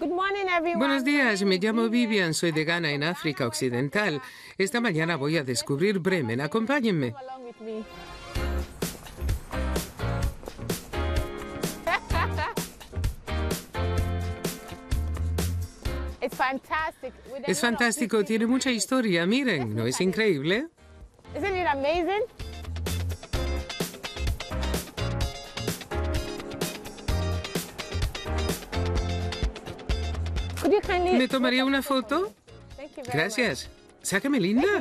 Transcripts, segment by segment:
Buenos días, me llamo Vivian, soy de Ghana en África Occidental. Esta mañana voy a descubrir Bremen. Acompáñenme. Es fantástico, tiene mucha historia. Miren, ¿no es increíble? ¿Me tomaría una foto? Gracias. Sácame linda.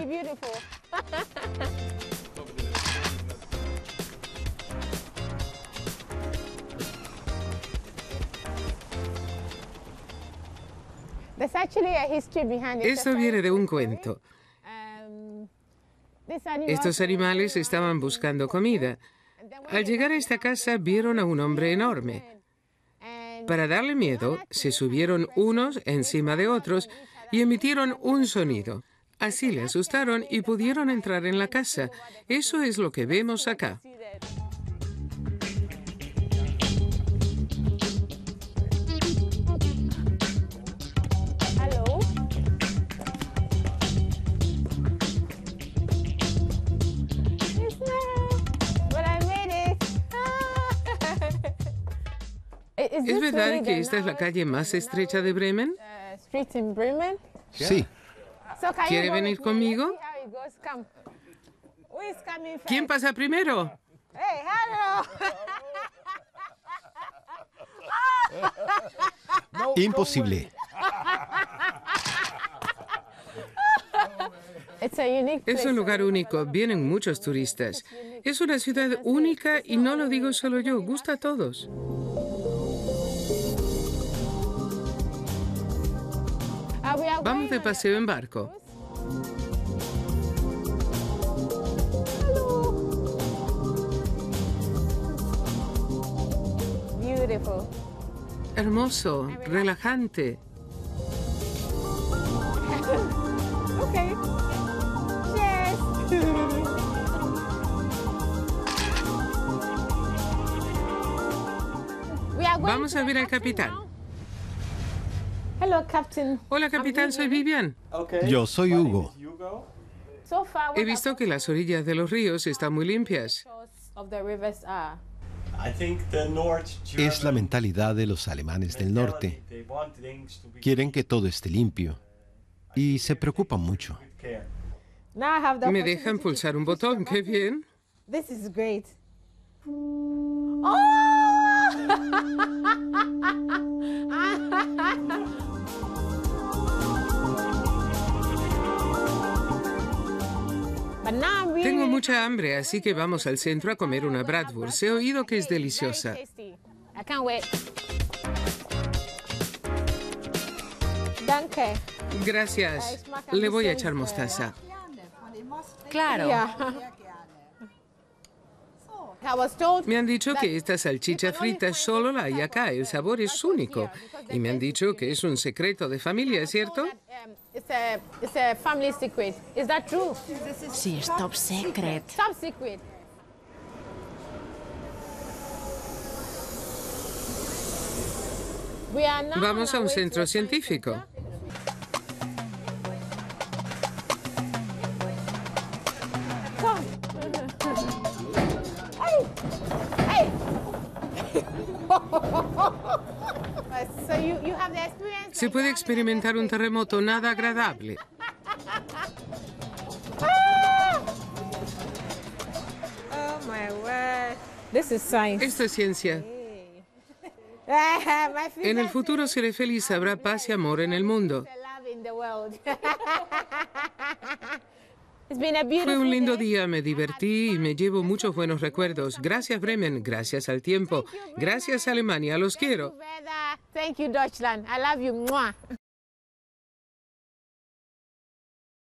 Esto viene de un cuento. Um, Estos animales estaban buscando comida. Al llegar a esta casa vieron a un hombre enorme. Para darle miedo, se subieron unos encima de otros y emitieron un sonido. Así le asustaron y pudieron entrar en la casa. Eso es lo que vemos acá. ¿Es verdad que the esta es la calle más estrecha de Bremen? uh, street in Bremen? Sí, ¿Quiere venir conmigo? ¿Quién pasa primero? Hey, hello. imposible. It's a unique Es un lugar único, vienen muchos turistas. Es una ciudad única y no lo digo solo yo, gusta a todos. Vamos de paseo en barco. Beautiful. Hermoso, relajante. Okay. Vamos a ver al capitán. Hello, Captain. Hola, capitán, soy Vivian. Yo soy Hugo. He visto que las orillas de los ríos están muy limpias. Es la mentalidad de los alemanes del norte. Quieren que todo esté limpio y se preocupan mucho. Me dejan to pulsar un botón, qué bien. This is great. But Tengo mucha hambre, así que vamos al centro a comer una bratwurst. He oído que es deliciosa. Gracias. Le voy a echar mostaza. Claro. Me han dicho que esta salchicha frita solo la hay acá. El sabor es único. Y me han dicho que es un secreto de familia, ¿cierto? It's a it's a family secret. Is that true? Sí, es top secret. Top secret. We are now Vamos a un centro científico. Se puede experimentar un terremoto nada agradable. Oh is science. Esto es ciencia. En el futuro seré feliz, habrá paz y amor en el mundo. Fue un lindo día, me divertí y me llevo muchos buenos recuerdos. Gracias Bremen, gracias al tiempo, gracias Alemania, los quiero.